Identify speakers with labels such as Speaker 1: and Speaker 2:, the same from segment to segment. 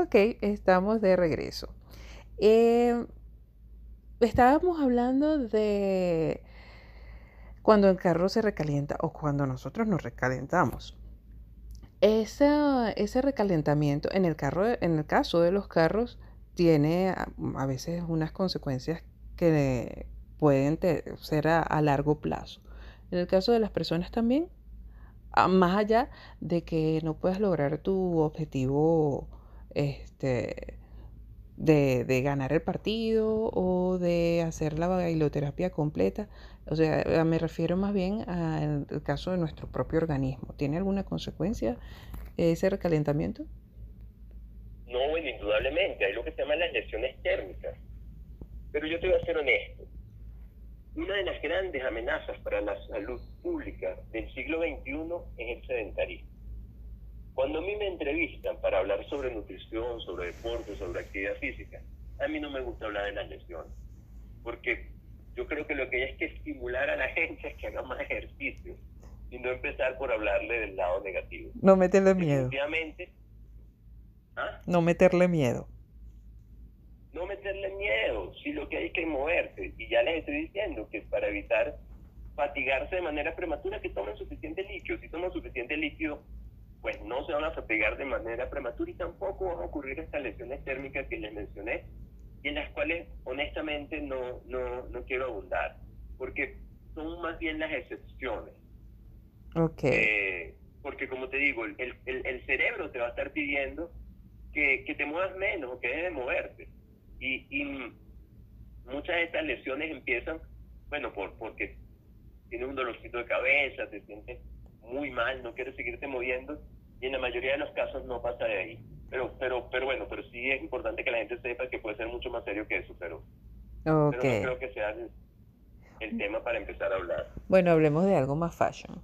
Speaker 1: Ok, estamos de regreso. Eh, estábamos hablando de cuando el carro se recalienta o cuando nosotros nos recalentamos. ese recalentamiento en el carro, en el caso de los carros, tiene a, veces unas consecuencias que pueden ser a, largo plazo. En el caso de las personas también, más allá de que no puedas lograr tu objetivo este, de, ganar el partido o de hacer la bailoterapia completa. O sea, me refiero más bien al caso de nuestro propio organismo. ¿Tiene alguna consecuencia ese recalentamiento?
Speaker 2: No, indudablemente. Hay lo que se llaman las lesiones térmicas. Pero yo te voy a ser honesto. Una de las grandes amenazas para la salud pública del siglo XXI es el sedentarismo. Cuando a mí me entrevistan para hablar sobre nutrición, sobre deporte, sobre actividad física, a mí no me gusta hablar de las lesiones, porque yo creo que lo que hay es que estimular a la gente a que haga más ejercicio y no empezar por hablarle del lado negativo.
Speaker 1: No meterle miedo.
Speaker 2: ¿ah?
Speaker 1: No meterle miedo.
Speaker 2: No meterle miedo, si lo que hay es que moverse. Y ya les estoy diciendo que para evitar fatigarse de manera prematura, que tomen suficiente líquido. Si toman suficiente líquido, pues no se van a fatigar de manera prematura y tampoco van a ocurrir estas lesiones térmicas que les mencioné y en las cuales honestamente no, no, no quiero abundar, porque son más bien las excepciones.
Speaker 1: Ok.
Speaker 2: Eh, porque como te digo, el, el, el, cerebro te va a estar pidiendo que, que te muevas menos o que dejes de moverte. Y, y muchas de estas lesiones empiezan, bueno, por, porque tienes un dolorcito de cabeza, te sientes muy mal, no quieres seguirte moviendo y en la mayoría de los casos no pasa de ahí. Pero, pero, pero bueno, pero sí es importante que la gente sepa que puede ser mucho más serio que eso, pero, no creo que sea el, tema para empezar a hablar.
Speaker 1: Bueno, hablemos de algo más fashion.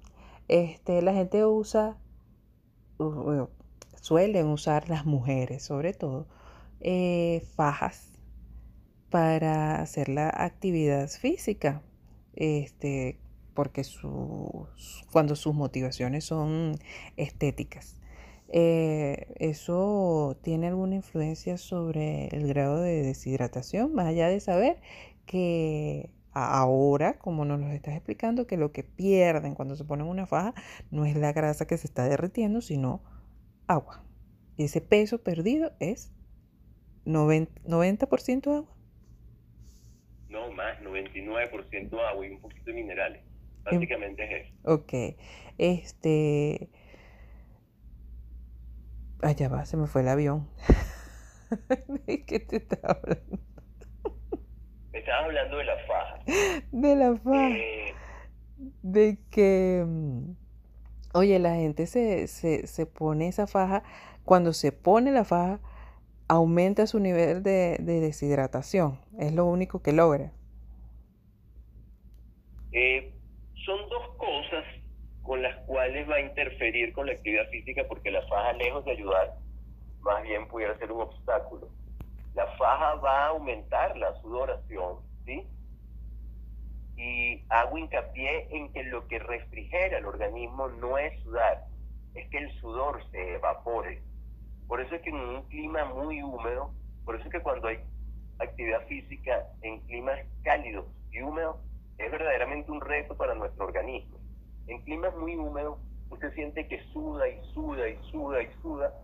Speaker 1: Este, la gente usa, suelen usar las mujeres sobre todo, eh, fajas para hacer la actividad física. Este, porque cuando sus motivaciones son estéticas. Eh, ¿Eso tiene alguna influencia sobre el grado de deshidratación? Más allá de saber que ahora, como nos lo estás explicando, que lo que pierden cuando se ponen una faja no es la grasa que se está derritiendo, sino agua. Y ese peso perdido es 90%, 90 agua.
Speaker 2: No, más, 99% agua y un poquito de minerales. Básicamente es eso.
Speaker 1: Ok. Este. Allá va, se me fue el avión. ¿De qué te estaba hablando?
Speaker 2: Me estaba hablando de la faja.
Speaker 1: De la faja. Eh, de que. Mm, oye, la gente se, se, se, pone esa faja. Cuando se pone la faja, aumenta su nivel de, de deshidratación. Es lo único que logra.
Speaker 2: Eh, con las cuales va a interferir con la actividad física porque la faja, lejos de ayudar, más bien pudiera ser un obstáculo. La faja va a aumentar la sudoración, ¿sí? Y hago hincapié en que lo que refrigera el organismo no es sudar, es que el sudor se evapore. Por eso es que en un clima muy húmedo, por eso es que cuando hay actividad física en climas cálidos y húmedos, es verdaderamente un reto para nuestro organismo. En climas muy húmedos, usted siente que suda y suda y suda y suda,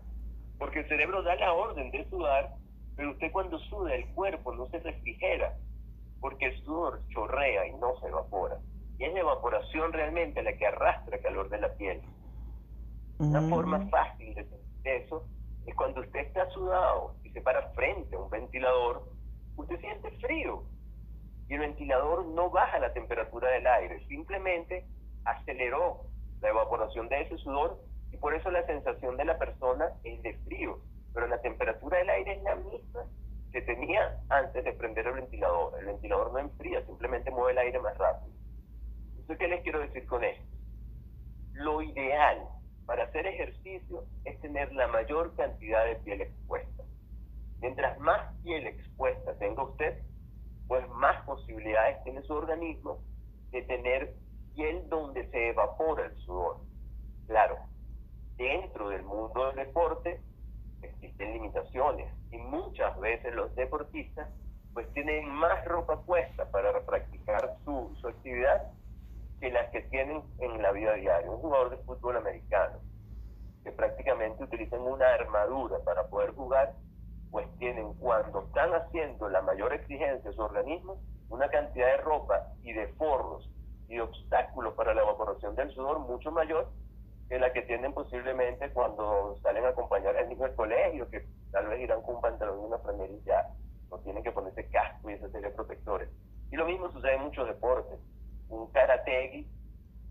Speaker 2: porque el cerebro da la orden de sudar, pero usted cuando suda el cuerpo no se refrigera, porque el sudor chorrea y no se evapora. Y es la evaporación realmente la que arrastra el calor de la piel. Una mm. forma fácil de sentir eso es cuando usted está sudado y se para frente a un ventilador, usted siente frío, y el ventilador no baja la temperatura del aire, simplemente aceleró la evaporación de ese sudor y por eso la sensación de la persona es de frío, pero la temperatura del aire es la misma que tenía antes de prender el ventilador. El ventilador no enfría, simplemente mueve el aire más rápido. ¿Eso qué les quiero decir con esto? Lo ideal para hacer ejercicio es tener la mayor cantidad de piel expuesta. Mientras más piel expuesta tenga usted, pues más posibilidades tiene su organismo de tener piel donde se evapora el sudor. Claro, dentro del mundo del deporte existen limitaciones y muchas veces los deportistas pues tienen más ropa puesta para practicar su, su actividad que las que tienen en la vida diaria. Un jugador de fútbol americano que prácticamente utilizan una armadura para poder jugar, pues tienen cuando están haciendo la mayor exigencia a su organismo, una cantidad de ropa y de forros y obstáculos para la evaporación del sudor mucho mayor que la que tienen posiblemente cuando salen a acompañar al niño del colegio, que tal vez irán con un pantalón y una ya no tienen que ponerse casco y esa serie de protectores. Y lo mismo sucede en muchos deportes. Un karategi,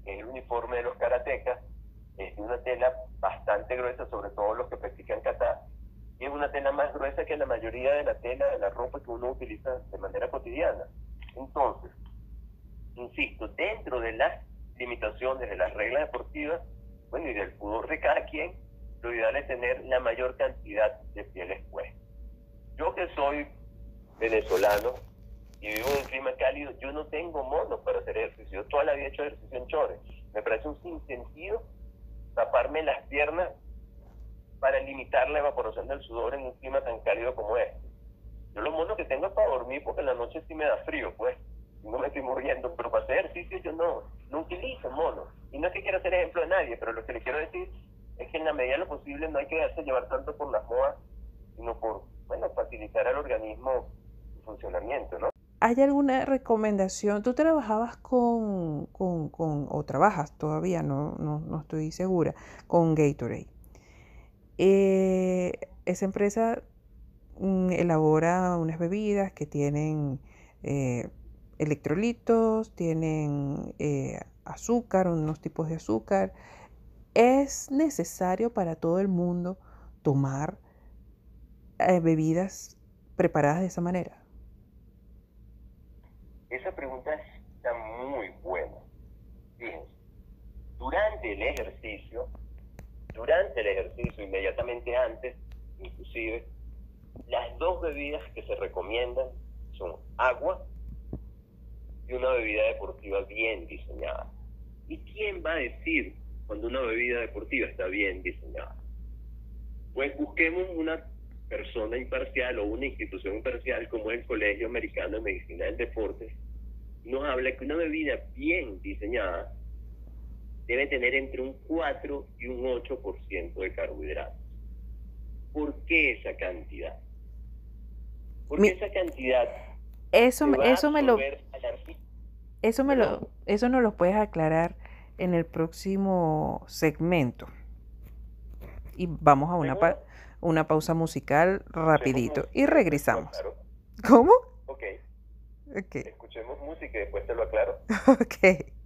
Speaker 2: que es el uniforme de los karatecas, es una tela bastante gruesa, sobre todo los que practican kata, y es una tela más gruesa que la mayoría de la tela de la ropa que uno utiliza de manera cotidiana. Entonces, insisto, dentro de las limitaciones de las reglas deportivas, bueno, y del pudor de cada quien, lo ideal es tener la mayor cantidad de piel expuesta. Yo que soy venezolano y vivo en un clima cálido, yo no tengo mono para hacer ejercicio. Yo toda la vida he hecho ejercicio en chores. Me parece un sinsentido taparme las piernas para limitar la evaporación del sudor en un clima tan cálido como este. Yo los monos que tengo es para dormir porque en la noche sí me da frío, pues. No me estoy muriendo, pero para hacer ejercicio yo no, no utilizo monos. Y no es que quiera hacer ejemplo de nadie, pero lo que le quiero decir es que en la medida de lo posible no hay que dejarse llevar tanto por las modas, sino por, bueno, facilitar al organismo su funcionamiento, ¿no?
Speaker 1: ¿Hay alguna recomendación? ¿Tú trabajabas con, con, con o trabajas todavía, no, no, no estoy segura, con Gatorade? Eh, esa empresa mm, elabora unas bebidas que tienen eh, electrolitos, tienen eh, azúcar, unos tipos de azúcar. ¿Es necesario para todo el mundo tomar bebidas preparadas de esa manera?
Speaker 2: Esa pregunta está muy buena. Fíjense, durante el ejercicio, durante el ejercicio, inmediatamente antes, inclusive, las dos bebidas que se recomiendan son agua y una bebida deportiva bien diseñada. ¿Y quién va a decir cuando una bebida deportiva está bien diseñada? Pues busquemos una persona imparcial o una institución imparcial como el Colegio Americano de Medicina del Deporte, nos habla que una bebida bien diseñada debe tener entre un 4 y un 8% de carbohidratos. ¿Por qué esa cantidad? Porque esa cantidad
Speaker 1: eso, eso me lo eso me lo eso nos lo puedes aclarar en el próximo segmento. Y vamos a una una pausa musical rapidito y regresamos. ¿Cómo?
Speaker 2: Ok. okay. Escuchemos música y después te lo aclaro.
Speaker 1: ok.